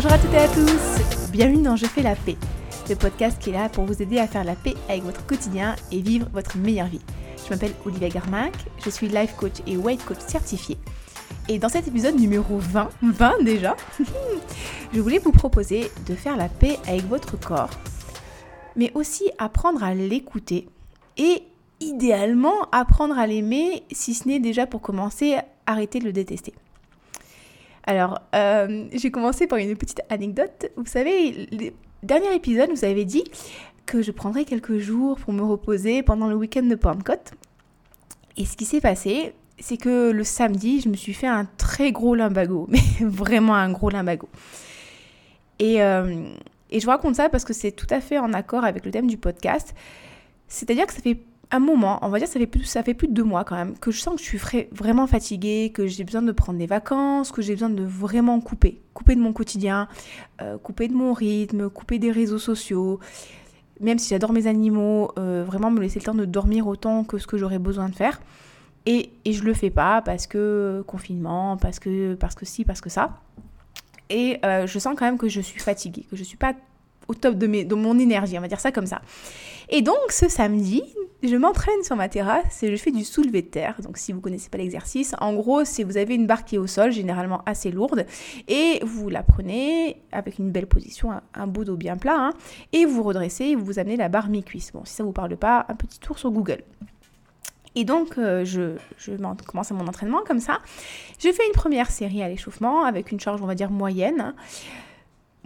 Bonjour à toutes et à tous, bienvenue dans Je fais la paix, le podcast qui est là pour vous aider à faire la paix avec votre quotidien et vivre votre meilleure vie. Je m'appelle Olivia Garmac, je suis life coach et weight coach certifié. Et dans cet épisode numéro 20, 20 déjà, je voulais vous proposer de faire la paix avec votre corps, mais aussi apprendre à l'écouter et idéalement apprendre à l'aimer, si ce n'est déjà pour commencer, arrêter de le détester. Alors, euh, j'ai commencé par une petite anecdote. Vous savez, le dernier épisode, vous avez dit que je prendrais quelques jours pour me reposer pendant le week-end de Pentecôte. Et ce qui s'est passé, c'est que le samedi, je me suis fait un très gros limbago, mais vraiment un gros limbago. Et, euh, et je vous raconte ça parce que c'est tout à fait en accord avec le thème du podcast. C'est-à-dire que ça fait un moment, on va dire ça fait plus, ça fait plus de deux mois quand même, que je sens que je suis vraiment fatiguée, que j'ai besoin de prendre des vacances, que j'ai besoin de vraiment couper, couper de mon quotidien, euh, couper de mon rythme, couper des réseaux sociaux. Même si j'adore mes animaux, euh, vraiment me laisser le temps de dormir autant que ce que j'aurais besoin de faire. Et, et je le fais pas parce que confinement, parce que parce que si, parce que ça. Et euh, je sens quand même que je suis fatiguée, que je suis pas au top de, mes, de mon énergie, on va dire ça comme ça. Et donc ce samedi, je m'entraîne sur ma terrasse et je fais du soulevé de terre. Donc si vous connaissez pas l'exercice, en gros, c'est vous avez une barre qui est au sol, généralement assez lourde, et vous la prenez avec une belle position, un, bout d'eau bien plat, hein, et vous redressez et vous amenez la barre mi-cuisse. Bon, si ça vous parle pas, un petit tour sur Google. Et donc, euh, je, je commence mon entraînement comme ça. Je fais une première série à l'échauffement avec une charge, on va dire, moyenne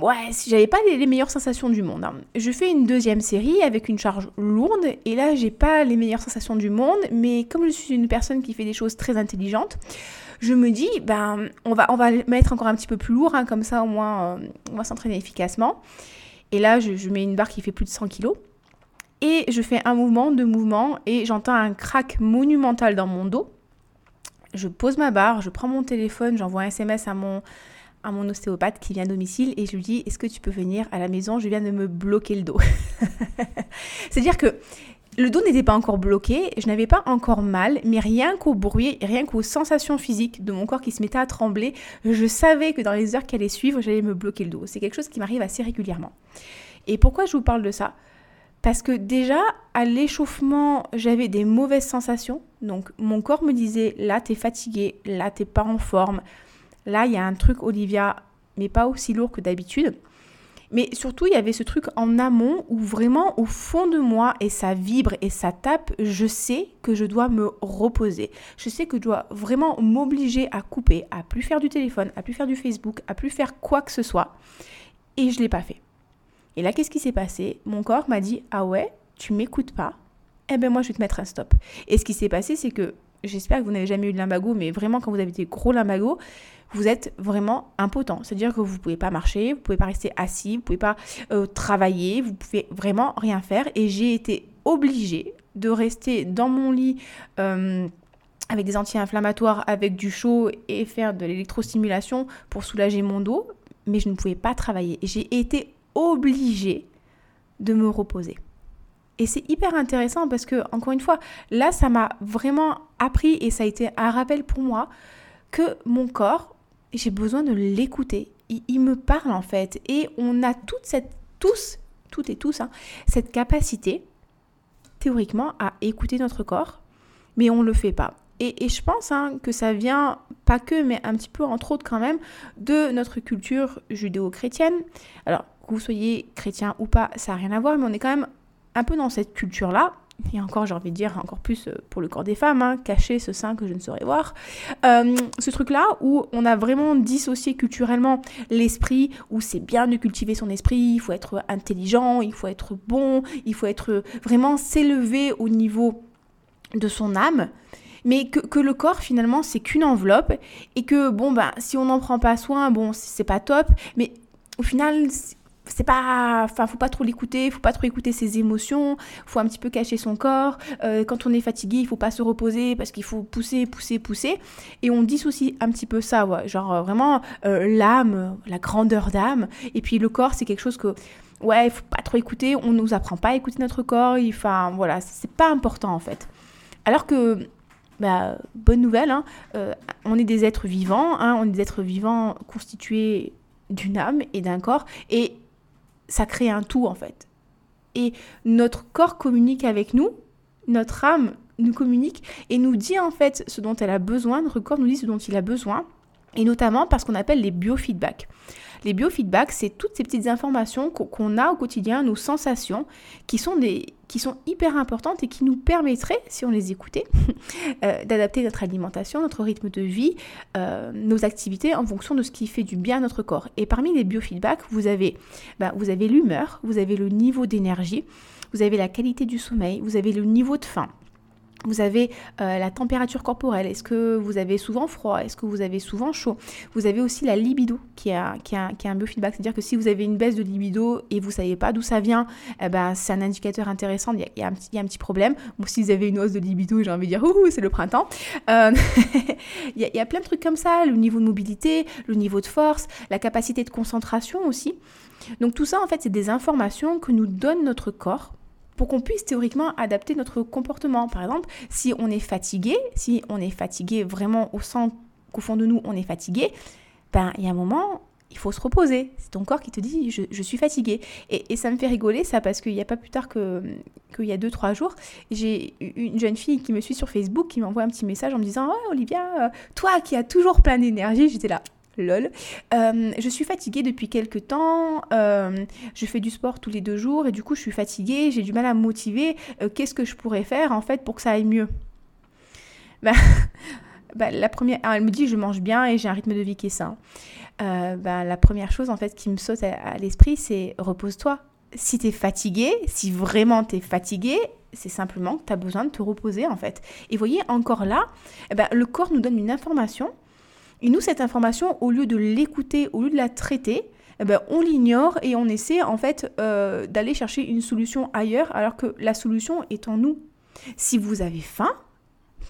ouais, j'avais pas les, meilleures sensations du monde. Hein. Je fais une deuxième série avec une charge lourde et là j'ai pas les meilleures sensations du monde, mais comme je suis une personne qui fait des choses très intelligentes, je me dis ben on va on va mettre encore un petit peu plus lourd, hein, comme ça au moins euh, on va s'entraîner efficacement. Et là je, mets une barre qui fait plus de 100 kg. Et je fais un mouvement, deux mouvements, et j'entends un crack monumental dans mon dos. Je pose ma barre, je prends mon téléphone, j'envoie un SMS à mon, à mon ostéopathe qui vient à domicile et je lui dis est-ce que tu peux venir à la maison? Je viens de me bloquer le dos. C'est-à-dire que le dos n'était pas encore bloqué, je n'avais pas encore mal, mais rien qu'au bruit, rien qu'aux sensations physiques de mon corps qui se mettait à trembler, je savais que dans les heures qui allaient suivre, j'allais me bloquer le dos. C'est quelque chose qui m'arrive assez régulièrement. Et pourquoi je vous parle de ça? Parce que déjà, à l'échauffement, j'avais des mauvaises sensations. Donc, mon corps me disait, là, t'es fatigué, là, t'es pas en forme, Là, il y a un truc, Olivia, mais pas aussi lourd que d'habitude. Mais surtout, il y avait ce truc en amont où vraiment au fond de moi, et ça vibre et ça tape, je sais que je dois me reposer. Je sais que je dois vraiment m'obliger à couper, à plus faire du téléphone, à plus faire du Facebook, à plus faire quoi que ce soit. Et je ne l'ai pas fait. Et là, qu'est-ce qui s'est passé? Mon corps m'a dit Ah ouais, tu m'écoutes pas? Eh ben moi, je vais te mettre un stop. Et ce qui s'est passé, c'est que j'espère que vous n'avez jamais eu de limbago, mais vraiment, quand vous avez des gros limbagos, vous êtes vraiment impotent. C'est-à-dire que vous ne pouvez pas marcher, vous ne pouvez pas rester assis, vous ne pouvez pas euh, travailler, vous pouvez vraiment rien faire. Et j'ai été obligée de rester dans mon lit euh, avec des anti-inflammatoires, avec du chaud et faire de l'électrostimulation pour soulager mon dos, mais je ne pouvais pas travailler. J'ai été obligée de me reposer. Et c'est hyper intéressant parce que, encore une fois, là, ça m'a vraiment appris et ça a été un rappel pour moi que mon corps, j'ai besoin de l'écouter. Il, me parle en fait. Et on a toute cette, tous, toutes et tous, hein, cette capacité, théoriquement, à écouter notre corps, mais on ne le fait pas. Et, je pense hein, que ça vient, pas que, mais un petit peu, entre autres quand même, de notre culture judéo-chrétienne. Alors, que vous soyez chrétien ou pas, ça n'a rien à voir, mais on est quand même un peu dans cette culture-là. Et encore j'ai envie de dire encore plus euh, pour le corps des femmes, hein, cacher ce sein que je ne saurais voir, euh, ce truc-là où on a vraiment dissocié culturellement l'esprit, où c'est bien de cultiver son esprit, il faut être intelligent, il faut être bon, il faut être vraiment s'élever au niveau de son âme, mais que, que le corps finalement c'est qu'une enveloppe et que bon ben si on n'en prend pas soin, bon c'est pas top, mais au final c'est pas enfin faut pas trop l'écouter faut pas trop écouter ses émotions faut un petit peu cacher son corps. Euh, quand on est fatigué il faut pas se reposer parce qu'il faut pousser pousser pousser. Et on dissocie un petit peu ça ouais. genre euh, vraiment euh, l'âme la grandeur d'âme. Et puis le corps c'est quelque chose que ouais faut pas trop écouter. On nous apprend pas à écouter notre corps. Enfin voilà c'est pas important en fait. Alors que bah, bonne nouvelle, hein, on est des êtres vivants, hein, on est des êtres vivants constitués d'une âme et d'un corps. Et ça crée un tout en fait. Et notre corps communique avec nous, notre âme nous communique et nous dit en fait ce dont elle a besoin, notre corps nous dit ce dont il a besoin, et notamment parce qu'on appelle les biofeedbacks. Les biofeedbacks, c'est toutes ces petites informations qu'on a au quotidien, nos sensations, qui sont, des, qui sont hyper importantes et qui nous permettraient, si on les écoutait, euh, d'adapter notre alimentation, notre rythme de vie, euh, nos activités en fonction de ce qui fait du bien à notre corps. Et parmi les biofeedbacks, vous avez, bah, vous avez l'humeur, vous avez le niveau d'énergie, vous avez la qualité du sommeil, vous avez le niveau de faim, vous avez euh, la température corporelle, est-ce que vous avez souvent froid, est-ce que vous avez souvent chaud? Vous avez aussi la libido qui est un, qui qui un biofeedback, c'est-à-dire que si vous avez une baisse de libido et vous ne savez pas d'où ça vient, eh ben, c'est un indicateur intéressant, il y, a, un, petit, problème. Bon, si vous avez une hausse de libido, j'ai envie de dire, ouh, c'est le printemps. Euh, il, y a, il y a plein de trucs comme ça, le niveau de mobilité, le niveau de force, la capacité de concentration aussi. Donc tout ça, en fait, c'est des informations que nous donne notre corps pour qu'on puisse théoriquement adapter notre comportement. Par exemple, si on est fatigué, si on est fatigué vraiment au sens qu'au fond de nous, on est fatigué, ben il y a un moment, il faut se reposer. C'est ton corps qui te dit je, suis fatigué. Et, ça me fait rigoler ça parce qu'il n'y a pas plus tard que qu'il y a 2-3 jours, j'ai une jeune fille qui me suit sur Facebook qui m'envoie un petit message en me disant Oh Olivia, euh, toi qui as toujours plein d'énergie, j'étais là lol. Euh, je suis fatiguée depuis quelques temps, euh, je fais du sport tous les deux jours et du coup je suis fatiguée, j'ai du mal à me motiver. Euh, qu'est-ce que je pourrais faire en fait pour que ça aille mieux? Bah, bah, la première, elle me dit je mange bien et j'ai un rythme de vie qui est sain. Bah, la première chose en fait qui me saute à, l'esprit c'est repose-toi. Si tu es fatigué, si vraiment tu es fatigué, c'est simplement que tu as besoin de te reposer en fait. Et voyez, encore là, eh ben, le corps nous donne une information et nous, cette information, au lieu de l'écouter, au lieu de la traiter, eh ben, on l'ignore et on essaie en fait euh, d'aller chercher une solution ailleurs alors que la solution est en nous. Si vous avez faim,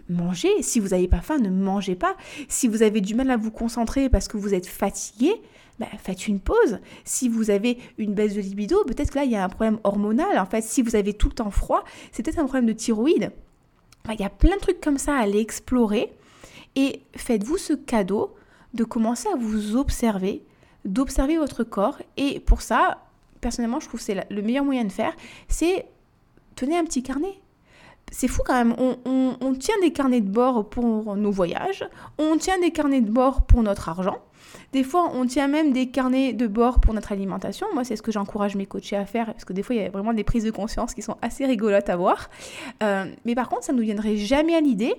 mangez. Si vous n'avez pas faim, ne mangez pas. Si vous avez du mal à vous concentrer parce que vous êtes fatigué, ben, faites une pause. Si vous avez une baisse de libido, peut-être que là, il y a un problème hormonal. En fait, si vous avez tout le temps froid, c'est peut-être un problème de thyroïde. il y a plein de trucs comme ça à aller explorer. Et faites-vous ce cadeau de commencer à vous observer, d'observer votre corps. Et pour ça, personnellement, je trouve que c'est le meilleur moyen de faire, c'est tenez un petit carnet. C'est fou quand même, on, tient des carnets de bord pour nos voyages, on tient des carnets de bord pour notre argent, des fois, on tient même des carnets de bord pour notre alimentation. Moi, c'est ce que j'encourage mes coachés à faire, parce que des fois, il y a vraiment des prises de conscience qui sont assez rigolotes à voir. Euh, mais par contre, ça ne nous viendrait jamais à l'idée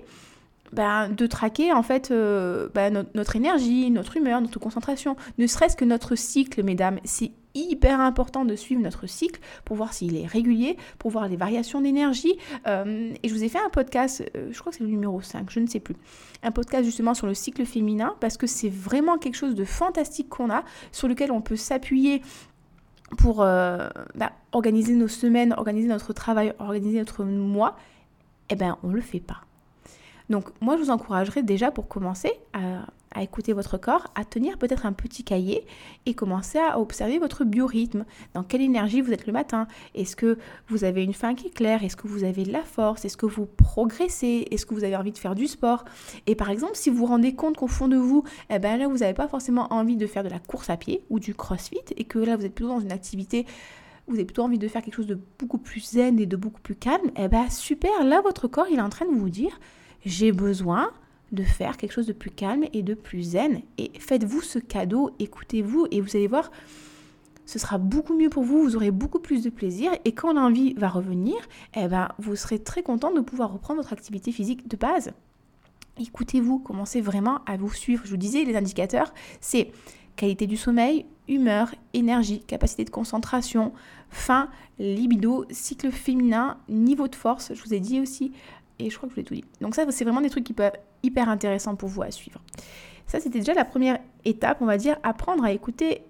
ben, de traquer en fait euh, ben, notre énergie, notre humeur, notre concentration, ne serait-ce que notre cycle, mesdames. C'est hyper important de suivre notre cycle pour voir s'il est régulier, pour voir les variations d'énergie. Euh, et je vous ai fait un podcast, euh, je crois que c'est le numéro 5, je ne sais plus. Un podcast justement sur le cycle féminin parce que c'est vraiment quelque chose de fantastique qu'on a, sur lequel on peut s'appuyer pour ben, organiser nos semaines, organiser notre travail, organiser notre mois. Eh bien, on ne le fait pas. Donc moi, je vous encouragerais déjà pour commencer à, écouter votre corps, à tenir peut-être un petit cahier et commencer à observer votre biorhythme. Dans quelle énergie vous êtes le matin? Est-ce que vous avez une faim qui est claire? Est-ce que vous avez de la force? Est-ce que vous progressez? Est-ce que vous avez envie de faire du sport? Et par exemple, si vous vous rendez compte qu'au fond de vous, eh ben là, vous n'avez pas forcément envie de faire de la course à pied ou du crossfit et que là, vous êtes plutôt dans une activité vous avez plutôt envie de faire quelque chose de beaucoup plus zen et de beaucoup plus calme, eh ben super, là votre corps il est en train de vous dire j'ai besoin de faire quelque chose de plus calme et de plus zen. Et faites-vous ce cadeau, écoutez-vous et vous allez voir, ce sera beaucoup mieux pour vous, vous aurez beaucoup plus de plaisir et quand l'envie va revenir, eh ben, vous serez très content de pouvoir reprendre votre activité physique de base. Écoutez-vous, commencez vraiment à vous suivre. Je vous disais, les indicateurs, c'est qualité du sommeil, humeur, énergie, capacité de concentration, faim, libido, cycle féminin, niveau de force. Je vous ai dit aussi et je crois que je vous l'ai tout dit. Donc ça, c'est vraiment des trucs qui peuvent être hyper intéressants pour vous à suivre. Ça, c'était déjà la première étape, on va dire, apprendre à écouter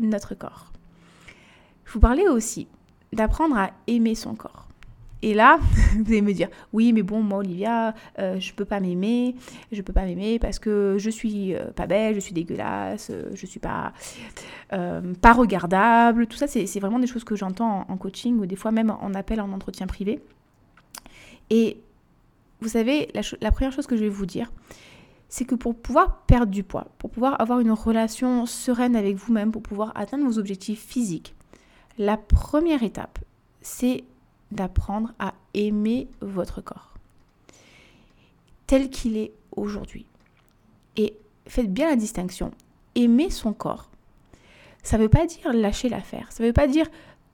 notre corps. Je vous parlais aussi d'apprendre à aimer son corps. Et là, vous allez me dire, oui, mais bon, moi, Olivia, euh, je peux pas m'aimer, je peux pas m'aimer parce que je suis euh, pas belle, je suis dégueulasse, euh, je suis pas, pas regardable. Tout ça, c'est vraiment des choses que j'entends en, en, coaching ou des fois même en appel en entretien privé. Et vous savez, la, première chose que je vais vous dire, c'est que pour pouvoir perdre du poids, pour pouvoir avoir une relation sereine avec vous-même, pour pouvoir atteindre vos objectifs physiques, la première étape, c'est d'apprendre à aimer votre corps tel qu'il est aujourd'hui. Et faites bien la distinction. Aimer son corps, ça ne veut pas dire lâcher l'affaire, ça ne veut pas dire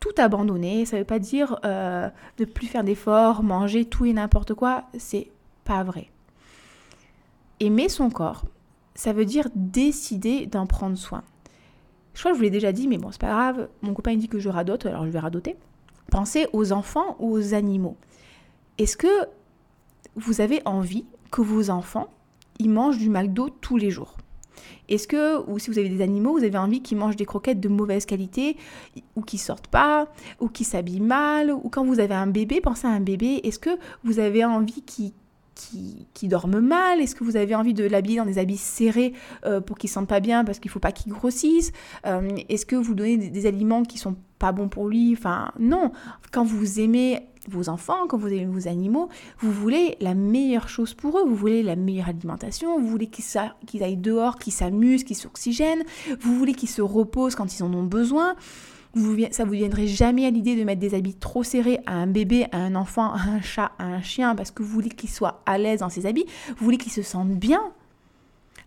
tout abandonner, ça ne veut pas dire euh, de plus faire d'efforts, manger tout et n'importe quoi, c'est pas vrai. Aimer son corps, ça veut dire décider d'en prendre soin. Je crois que je vous l'ai déjà dit, mais bon, c'est pas grave. Mon copain dit que je radote, alors je vais radoter. Pensez aux enfants ou aux animaux. Est-ce que vous avez envie que vos enfants, ils mangent du McDo tous les jours? Est-ce que, ou si vous avez des animaux, vous avez envie qu'ils mangent des croquettes de mauvaise qualité, ou qu'ils sortent pas, ou qu'ils s'habillent mal, ou quand vous avez un bébé, pensez à un bébé, est-ce que vous avez envie qu'il qui, qui dorment mal? Est-ce que vous avez envie de l'habiller dans des habits serrés euh, pour qu'il ne sente pas bien parce qu'il ne faut pas qu'il grossisse? Euh, Est-ce que vous donnez des, aliments qui sont pas bons pour lui? Enfin, non. Quand vous aimez vos enfants, quand vous aimez vos animaux, vous voulez la meilleure chose pour eux, vous voulez la meilleure alimentation, vous voulez qu'ils aillent dehors, qu'ils s'amusent, qu'ils s'oxygènent, vous voulez qu'ils se reposent quand ils en ont besoin. Vous, ça vous viendrait jamais à l'idée de mettre des habits trop serrés à un bébé, à un enfant, à un chat, à un chien, parce que vous voulez qu'il soit à l'aise dans ses habits, vous voulez qu'il se sente bien.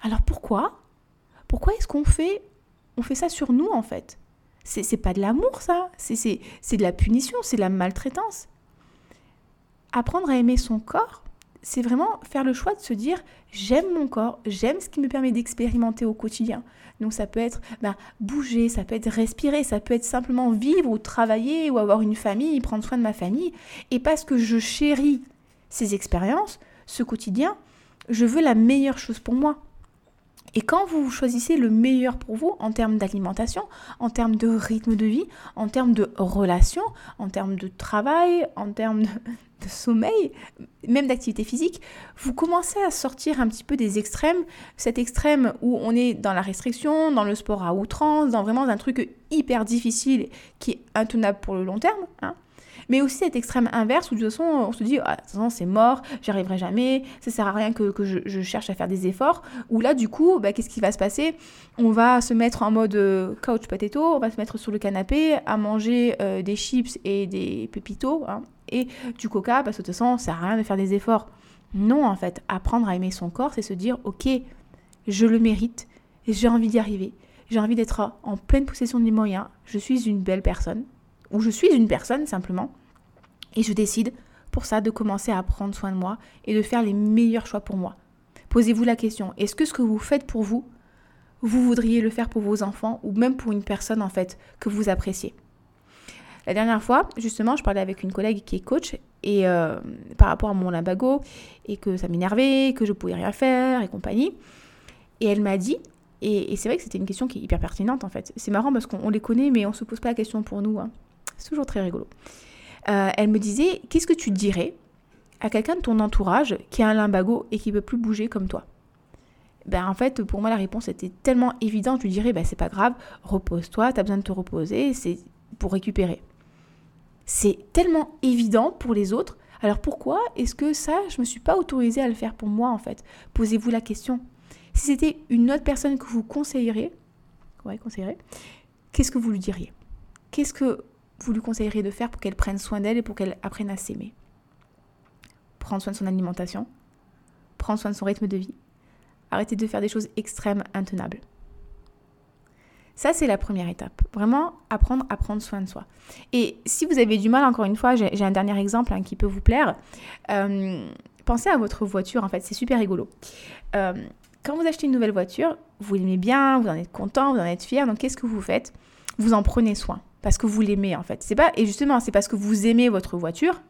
Alors pourquoi? Pourquoi est-ce qu'on fait, on fait ça sur nous en fait? C'est pas de l'amour ça, c'est de la punition, c'est de la maltraitance. Apprendre à aimer son corps, c'est vraiment faire le choix de se dire j'aime mon corps, j'aime ce qui me permet d'expérimenter au quotidien. Donc ça peut être ben, bouger, ça peut être respirer, ça peut être simplement vivre ou travailler ou avoir une famille, prendre soin de ma famille. Et parce que je chéris ces expériences, ce quotidien, je veux la meilleure chose pour moi. Et quand vous choisissez le meilleur pour vous en termes d'alimentation, en termes de rythme de vie, en termes de relation, en termes de travail, en termes de, sommeil, même d'activité physique, vous commencez à sortir un petit peu des extrêmes. Cet extrême où on est dans la restriction, dans le sport à outrance, dans vraiment un truc hyper difficile qui est intenable pour le long terme. Hein mais aussi cet extrême inverse où de toute façon on se dit, ah, c'est mort, j'y arriverai jamais, ça sert à rien que, je, cherche à faire des efforts, où là du coup, bah, qu'est-ce qui va se passer? On va se mettre en mode euh, couch potato, on va se mettre sur le canapé à manger euh, des chips et des pépitos hein, et du coca, parce que de toute façon ça sert à rien de faire des efforts. Non, en fait, apprendre à aimer son corps, c'est se dire, ok, je le mérite, j'ai envie d'y arriver, j'ai envie d'être en pleine possession de mes moyens, je suis une belle personne, ou je suis une personne simplement, et je décide pour ça de commencer à prendre soin de moi et de faire les meilleurs choix pour moi. Posez-vous la question, est-ce que ce que vous faites pour vous, vous voudriez le faire pour vos enfants ou même pour une personne en fait que vous appréciez? La dernière fois, justement, je parlais avec une collègue qui est coach et euh, par rapport à mon limbago et que ça m'énervait, que je pouvais rien faire et compagnie. Et elle m'a dit, et, c'est vrai que c'était une question qui est hyper pertinente en fait. C'est marrant parce qu'on les connaît mais on se pose pas la question pour nous. Hein. C'est toujours très rigolo. Euh, elle me disait Qu'est-ce que tu dirais à quelqu'un de ton entourage qui a un limbago et qui ne peut plus bouger comme toi? Ben en fait, pour moi, la réponse était tellement évidente. Je lui dirais, ben c'est pas grave, repose-toi, tu as besoin de te reposer, c'est pour récupérer. C'est tellement évident pour les autres. Alors pourquoi est-ce que ça, je me suis pas autorisée à le faire pour moi en fait? Posez-vous la question. Si c'était une autre personne que vous conseillerez, qu'est-ce que vous lui diriez? Qu'est-ce que vous lui conseilleriez de faire pour qu'elle prenne soin d'elle et pour qu'elle apprenne à s'aimer Prendre soin de son alimentation, prendre soin de son rythme de vie, arrêter de faire des choses extrêmes, intenables. Ça, c'est la première étape. Vraiment apprendre à prendre soin de soi. Et si vous avez du mal, encore une fois, j'ai un dernier exemple hein, qui peut vous plaire. Euh, pensez à votre voiture, en fait, c'est super rigolo. Euh, quand vous achetez une nouvelle voiture, vous l'aimez bien, vous en êtes content, vous en êtes fier, donc qu'est-ce que vous faites? Vous en prenez soin parce que vous l'aimez en fait. C'est pas et justement c'est parce que vous aimez votre voiture.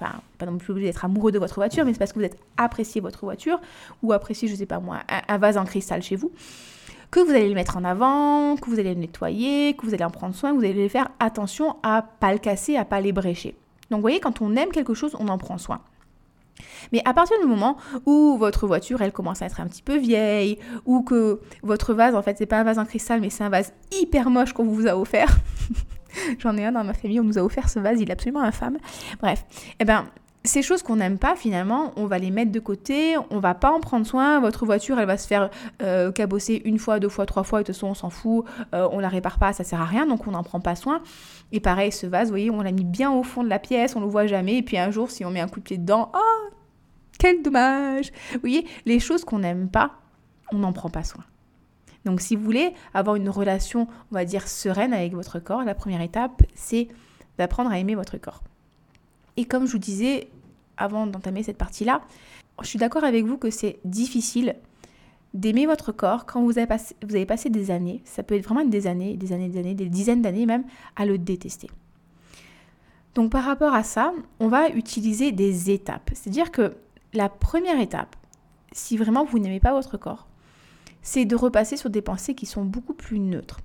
Enfin, pas non plus d'être amoureux de votre voiture, mais c'est parce que vous êtes apprécié votre voiture ou apprécié, je sais pas moi, un, vase en cristal chez vous, que vous allez le mettre en avant, que vous allez le nettoyer, que vous allez en prendre soin, vous allez faire attention à pas le casser, à pas brécher. Donc vous voyez, quand on aime quelque chose, on en prend soin. Mais à partir du moment où votre voiture, elle commence à être un petit peu vieille, ou que votre vase, en fait, c'est pas un vase en cristal, mais c'est un vase hyper moche qu'on vous a offert. J'en ai un dans ma famille, on nous a offert ce vase, il est absolument infâme. Bref, eh ben, ces choses qu'on n'aime pas, finalement, on va les mettre de côté, on va pas en prendre soin. Votre voiture, elle va se faire euh, cabosser une fois, deux fois, trois fois, et de toute façon, on s'en fout, euh, on la répare pas, ça sert à rien, donc on n'en prend pas soin. Et pareil, ce vase, vous voyez, on l'a mis bien au fond de la pièce, on le voit jamais, et puis un jour, si on met un coup de pied dedans, oh, quel dommage Vous voyez, les choses qu'on n'aime pas, on n'en prend pas soin. Donc si vous voulez avoir une relation, on va dire, sereine avec votre corps, la première étape, c'est d'apprendre à aimer votre corps. Et comme je vous disais avant d'entamer cette partie-là, je suis d'accord avec vous que c'est difficile d'aimer votre corps quand vous avez, passé, des années, ça peut être vraiment des années, des années, des années, des dizaines d'années même, à le détester. Donc par rapport à ça, on va utiliser des étapes. C'est-à-dire que la première étape, si vraiment vous n'aimez pas votre corps, c'est de repasser sur des pensées qui sont beaucoup plus neutres.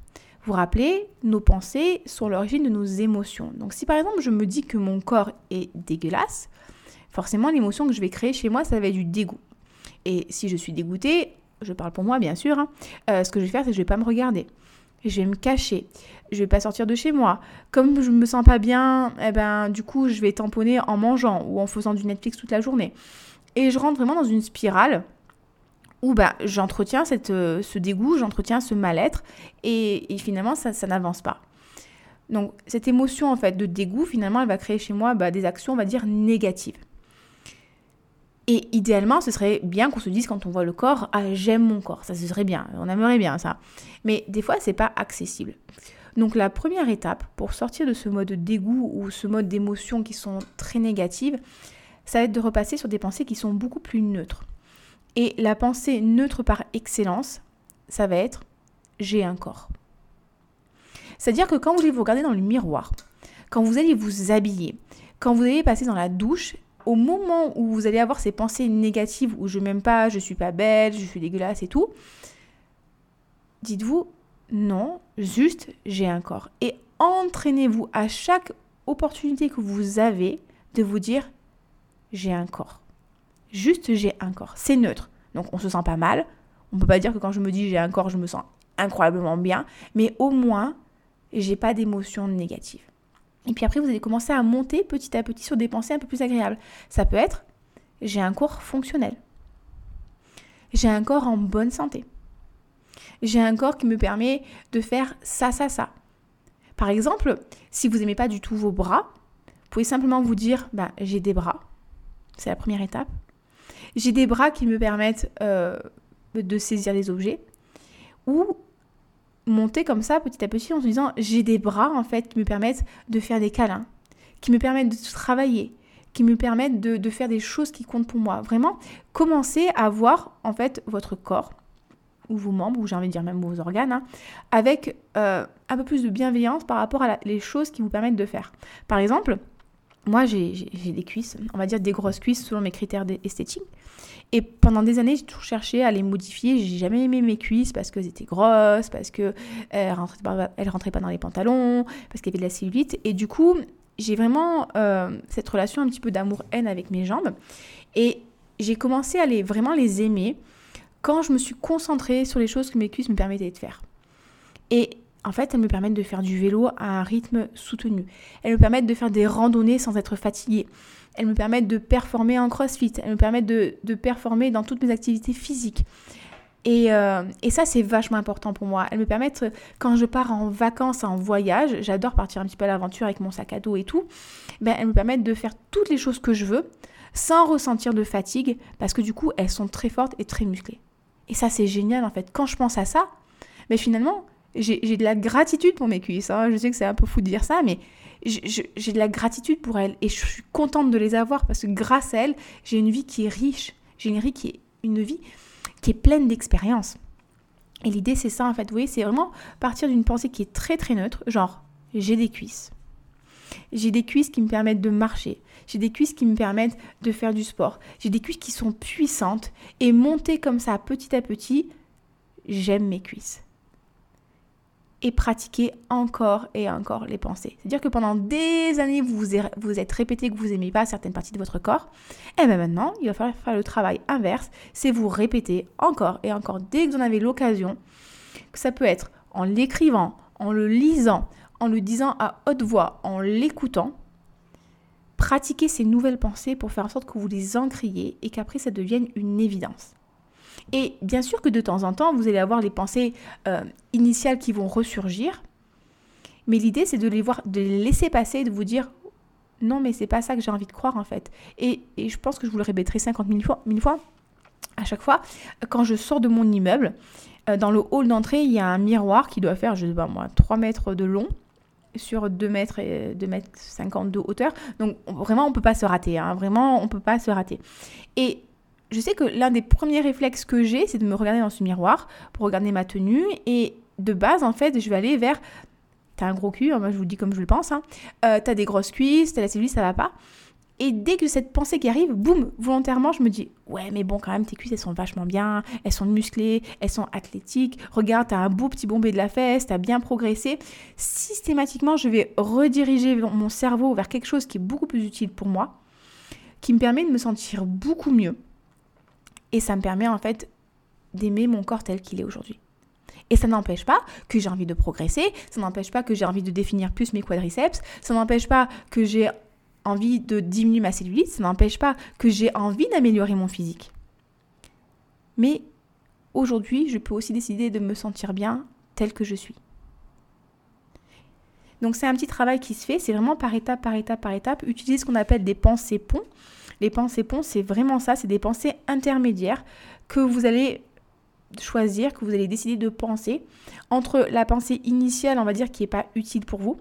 Vous rappelez, nos pensées sont l'origine de nos émotions. Donc si par exemple je me dis que mon corps est dégueulasse, forcément l'émotion que je vais créer chez moi, ça va être du dégoût. Et si je suis dégoûtée, je parle pour moi bien sûr, hein, euh, ce que je vais faire, c'est que je vais pas me regarder. Je vais me cacher. Je vais pas sortir de chez moi. Comme je me sens pas bien, eh ben du coup je vais tamponner en mangeant ou en faisant du Netflix toute la journée. Et je rentre vraiment dans une spirale où bah, j'entretiens euh, ce dégoût, j'entretiens ce mal-être, et, finalement, ça, n'avance pas. Donc, cette émotion, en fait, de dégoût, finalement, elle va créer chez moi bah, des actions, on va dire, négatives. Et idéalement, ce serait bien qu'on se dise quand on voit le corps, ah, j'aime mon corps, ça serait bien, on aimerait bien ça. Mais des fois, c'est pas accessible. Donc la première étape pour sortir de ce mode de dégoût ou ce mode d'émotions qui sont très négatives, ça va être de repasser sur des pensées qui sont beaucoup plus neutres. Et la pensée neutre par excellence, ça va être j'ai un corps. C'est-à-dire que quand vous allez vous regarder dans le miroir, quand vous allez vous habiller, quand vous allez passer dans la douche, au moment où vous allez avoir ces pensées négatives où je m'aime pas, je suis pas belle, je suis dégueulasse et tout, dites-vous non, juste j'ai un corps. Et entraînez-vous à chaque opportunité que vous avez de vous dire j'ai un corps. Juste j'ai un corps. C'est neutre. Donc on se sent pas mal. On peut pas dire que quand je me dis j'ai un corps, je me sens incroyablement bien. Mais au moins, j'ai pas d'émotions négatives. Et puis après, vous allez commencer à monter petit à petit sur des pensées un peu plus agréables. Ça peut être j'ai un corps fonctionnel. J'ai un corps en bonne santé. J'ai un corps qui me permet de faire ça, ça, ça. Par exemple, si vous n'aimez pas du tout vos bras, vous pouvez simplement vous dire bah, j'ai des bras. C'est la première étape. J'ai des bras qui me permettent euh, de saisir les objets. Ou monter comme ça petit à petit en se disant j'ai des bras en fait qui me permettent de faire des câlins, qui me permettent de travailler, qui me permettent de, faire des choses qui comptent pour moi. Vraiment, commencez à voir en fait votre corps ou vos membres, ou j'ai envie de dire même vos organes, hein, avec euh, un peu plus de bienveillance par rapport à les choses qui vous permettent de faire. Par exemple, moi j'ai des cuisses, on va dire des grosses cuisses selon mes critères esthétiques. Et pendant des années, j'ai toujours cherché à les modifier. J'ai jamais aimé mes cuisses parce qu'elles étaient grosses, parce qu'elles ne rentraient, pas, rentraient pas dans les pantalons, parce qu'il y avait de la cellulite. Et du coup, j'ai vraiment euh, cette relation un petit peu d'amour-haine avec mes jambes. Et j'ai commencé à les, vraiment les aimer quand je me suis concentrée sur les choses que mes cuisses me permettaient de faire. Et en fait, elles me permettent de faire du vélo à un rythme soutenu. Elles me permettent de faire des randonnées sans être fatiguée. Elles me permettent de performer en crossfit. Elles me permettent de, performer dans toutes mes activités physiques. Et, euh, et, ça, c'est vachement important pour moi. Elles me permettent, quand je pars en vacances, en voyage, j'adore partir un petit peu à l'aventure avec mon sac à dos et tout, ben, elles me permettent de faire toutes les choses que je veux sans ressentir de fatigue parce que du coup, elles sont très fortes et très musclées. Et ça, c'est génial en fait. Quand je pense à ça, mais ben, finalement, j'ai de la gratitude pour mes cuisses. Hein. Je sais que c'est un peu fou de dire ça, mais j'ai de la gratitude pour elles et je suis contente de les avoir parce que grâce à elles, j'ai une vie qui est riche. J'ai une vie qui est, une vie qui est pleine d'expériences. Et l'idée, c'est ça en fait. Vous voyez, c'est vraiment partir d'une pensée qui est très très neutre, genre j'ai des cuisses. J'ai des cuisses qui me permettent de marcher. J'ai des cuisses qui me permettent de faire du sport. J'ai des cuisses qui sont puissantes. Et monter comme ça petit à petit, j'aime mes cuisses et pratiquer encore et encore les pensées. C'est-à-dire que pendant des années, vous vous êtes répété que vous n'aimez pas certaines parties de votre corps. Et bien maintenant, il va falloir faire le travail inverse, c'est vous répéter encore et encore dès que vous en avez l'occasion. Que ça peut être en l'écrivant, en le lisant, en le disant à haute voix, en l'écoutant. pratiquer ces nouvelles pensées pour faire en sorte que vous les encriez et qu'après ça devienne une évidence. Et bien sûr que de temps en temps, vous allez avoir les pensées euh, initiales qui vont ressurgir, mais l'idée c'est de les voir, de les laisser passer, de vous dire non mais c'est pas ça que j'ai envie de croire en fait. Et, je pense que je vous le répéterai 50 000 fois, fois à chaque fois, quand je sors de mon immeuble, euh, dans le hall d'entrée, il y a un miroir qui doit faire, je sais pas moi, 3 mètres de long sur 2 mètres et 2 mètres 50 de hauteur. Donc vraiment, on peut pas se rater. Hein. Vraiment, on peut pas se rater. Et je sais que l'un des premiers réflexes que j'ai, c'est de me regarder dans ce miroir pour regarder ma tenue. Et de base, en fait, je vais aller vers. T'as un gros cul, hein, moi je vous le dis comme je le pense. Hein. Euh, t'as des grosses cuisses, t'as la cellulite, ça va pas. Et dès que cette pensée qui arrive, boum, volontairement, je me dis Ouais, mais bon, quand même, tes cuisses, elles sont vachement bien, elles sont musclées, elles sont athlétiques. Regarde, t'as un beau petit bombé de la fesse, t'as bien progressé. Systématiquement, je vais rediriger mon cerveau vers quelque chose qui est beaucoup plus utile pour moi, qui me permet de me sentir beaucoup mieux. Et ça me permet en fait d'aimer mon corps tel qu'il est aujourd'hui. Et ça n'empêche pas que j'ai envie de progresser, ça n'empêche pas que j'ai envie de définir plus mes quadriceps, ça n'empêche pas que j'ai envie de diminuer ma cellulite, ça n'empêche pas que j'ai envie d'améliorer mon physique. Mais aujourd'hui, je peux aussi décider de me sentir bien tel que je suis. Donc c'est un petit travail qui se fait, c'est vraiment par étape, par étape, par étape. Utiliser ce qu'on appelle des pensées ponts. Les pensées ponts, c'est vraiment ça, c'est des pensées intermédiaires que vous allez choisir, que vous allez décider de penser entre la pensée initiale, on va dire, qui n'est pas utile pour vous,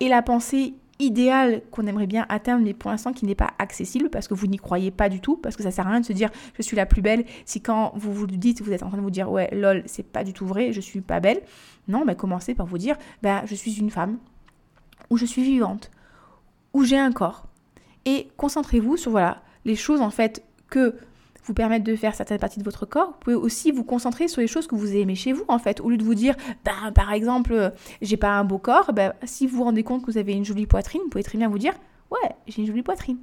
et la pensée idéal qu'on aimerait bien atteindre, mais pour l'instant qui n'est pas accessible parce que vous n'y croyez pas du tout, parce que ça sert à rien de se dire je suis la plus belle si quand vous vous dites, vous êtes en train de vous dire ouais, lol, c'est pas du tout vrai, je suis pas belle. Non, mais commencez par vous dire ben, je suis une femme, ou je suis vivante, ou j'ai un corps. Et concentrez-vous sur voilà, les choses en fait que vous permettre de faire certaines parties de votre corps. Vous pouvez aussi vous concentrer sur les choses que vous aimez chez vous, en fait. Au lieu de vous dire, bah, par exemple, euh, j'ai pas un beau corps, bah, si vous vous rendez compte que vous avez une jolie poitrine, vous pouvez très bien vous dire, ouais, j'ai une jolie poitrine.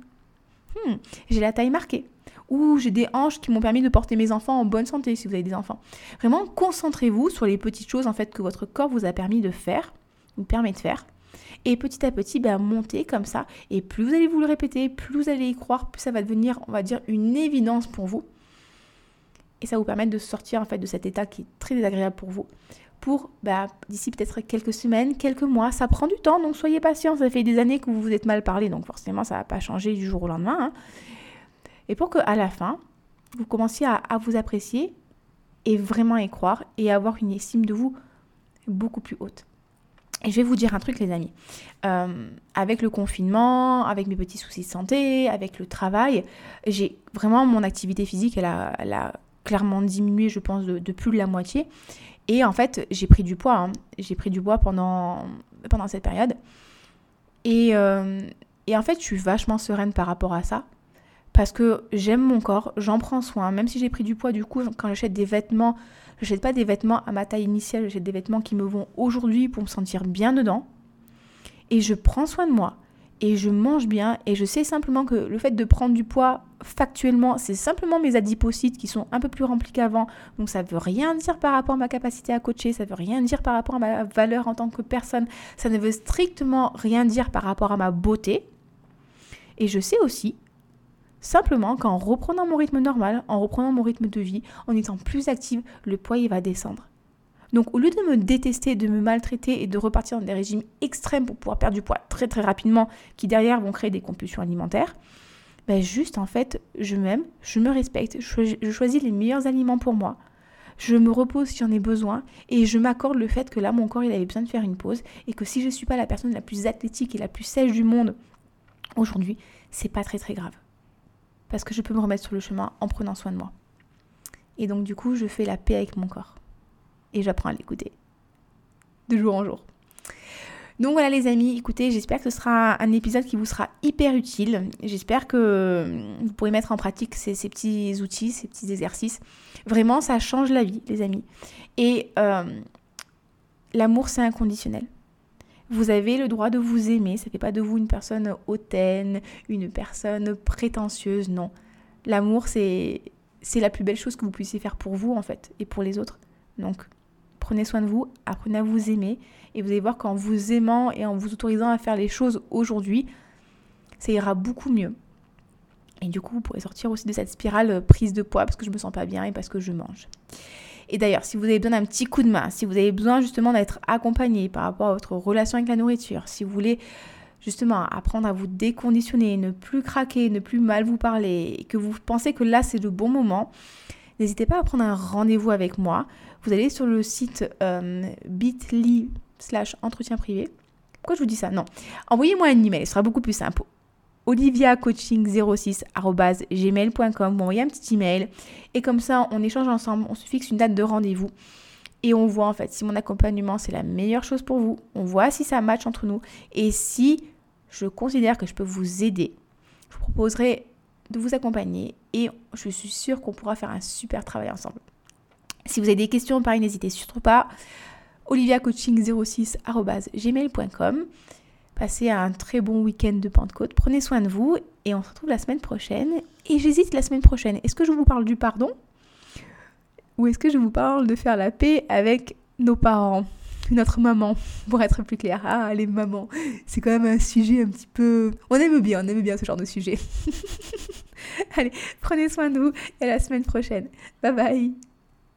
Hmm, j'ai la taille marquée. Ou j'ai des hanches qui m'ont permis de porter mes enfants en bonne santé, si vous avez des enfants. Vraiment, concentrez-vous sur les petites choses, en fait, que votre corps vous a permis de faire, vous permet de faire, et petit à petit, ben, monter comme ça. Et plus vous allez vous le répéter, plus vous allez y croire, plus ça va devenir, on va dire, une évidence pour vous. Et ça vous permettre de sortir en fait de cet état qui est très désagréable pour vous. Pour ben, d'ici peut-être quelques semaines, quelques mois, ça prend du temps, donc soyez patient. Ça fait des années que vous vous êtes mal parlé, donc forcément ça va pas changer du jour au lendemain. Hein. Et pour qu'à la fin, vous commenciez à, à vous apprécier et vraiment y croire et avoir une estime de vous beaucoup plus haute. Et je vais vous dire un truc, les amis. Euh, avec le confinement, avec mes petits soucis de santé, avec le travail, j'ai vraiment mon activité physique, elle a, clairement diminué, je pense, de, plus de la moitié. Et en fait, j'ai pris du poids. Hein. J'ai pris du poids pendant, pendant cette période. Et, euh, et en fait, je suis vachement sereine par rapport à ça. Parce que j'aime mon corps, j'en prends soin. Même si j'ai pris du poids, du coup, quand j'achète des vêtements, je n'achète pas des vêtements à ma taille initiale, j'achète des vêtements qui me vont aujourd'hui pour me sentir bien dedans. Et je prends soin de moi. Et je mange bien. Et je sais simplement que le fait de prendre du poids factuellement, c'est simplement mes adipocytes qui sont un peu plus remplis qu'avant. Donc ça ne veut rien dire par rapport à ma capacité à coacher, ça ne veut rien dire par rapport à ma valeur en tant que personne. Ça ne veut strictement rien dire par rapport à ma beauté. Et je sais aussi Simplement qu'en reprenant mon rythme normal, en reprenant mon rythme de vie, en étant plus active, le poids il va descendre. Donc au lieu de me détester, de me maltraiter et de repartir dans des régimes extrêmes pour pouvoir perdre du poids très très rapidement, qui derrière vont créer des compulsions alimentaires, ben juste en fait, je m'aime, je me respecte, je choisis les meilleurs aliments pour moi. Je me repose si j'en ai besoin et je m'accorde le fait que là mon corps il avait besoin de faire une pause et que si je ne suis pas la personne la plus athlétique et la plus sèche du monde aujourd'hui, c'est pas très très grave parce que je peux me remettre sur le chemin en prenant soin de moi. Et donc du coup, je fais la paix avec mon corps. Et j'apprends à l'écouter. De jour en jour. Donc voilà les amis, écoutez, j'espère que ce sera un épisode qui vous sera hyper utile. J'espère que vous pourrez mettre en pratique ces, petits outils, ces petits exercices. Vraiment, ça change la vie, les amis. Et euh, l'amour, c'est inconditionnel. Vous avez le droit de vous aimer. Ça ne fait pas de vous une personne hautaine, une personne prétentieuse. Non. L'amour, c'est la plus belle chose que vous puissiez faire pour vous en fait et pour les autres. Donc prenez soin de vous, apprenez à vous aimer et vous allez voir qu'en vous aimant et en vous autorisant à faire les choses aujourd'hui, ça ira beaucoup mieux. Et du coup, vous pourrez sortir aussi de cette spirale euh, prise de poids parce que je me sens pas bien et parce que je mange. Et d'ailleurs, si vous avez besoin d'un petit coup de main, si vous avez besoin justement d'être accompagné par rapport à votre relation avec la nourriture, si vous voulez justement apprendre à vous déconditionner, ne plus craquer, ne plus mal vous parler, et que vous pensez que là c'est le bon moment, n'hésitez pas à prendre un rendez-vous avec moi. Vous allez sur le site euh, bit.ly slash entretien privé. Pourquoi je vous dis ça? Non. Envoyez-moi un email, ce sera beaucoup plus simple oliviacoaching06.gmail.com. Vous m'envoyez un petit email et comme ça, on échange ensemble, on se fixe une date de rendez-vous et on voit en fait si mon accompagnement c'est la meilleure chose pour vous. On voit si ça match entre nous et si je considère que je peux vous aider. Je vous proposerai de vous accompagner et je suis sûre qu'on pourra faire un super travail ensemble. Si vous avez des questions, pareil, n'hésitez surtout pas. oliviacoaching06.gmail.com Passez un très bon week-end de Pentecôte. Prenez soin de vous et on se retrouve la semaine prochaine. Et j'hésite la semaine prochaine. Est-ce que je vous parle du pardon Ou est-ce que je vous parle de faire la paix avec nos parents notre maman, pour être plus clair? Ah, les mamans, c'est quand même un sujet un petit peu... On aime bien, on aime bien ce genre de sujet. Allez, prenez soin de vous et à la semaine prochaine. Bye bye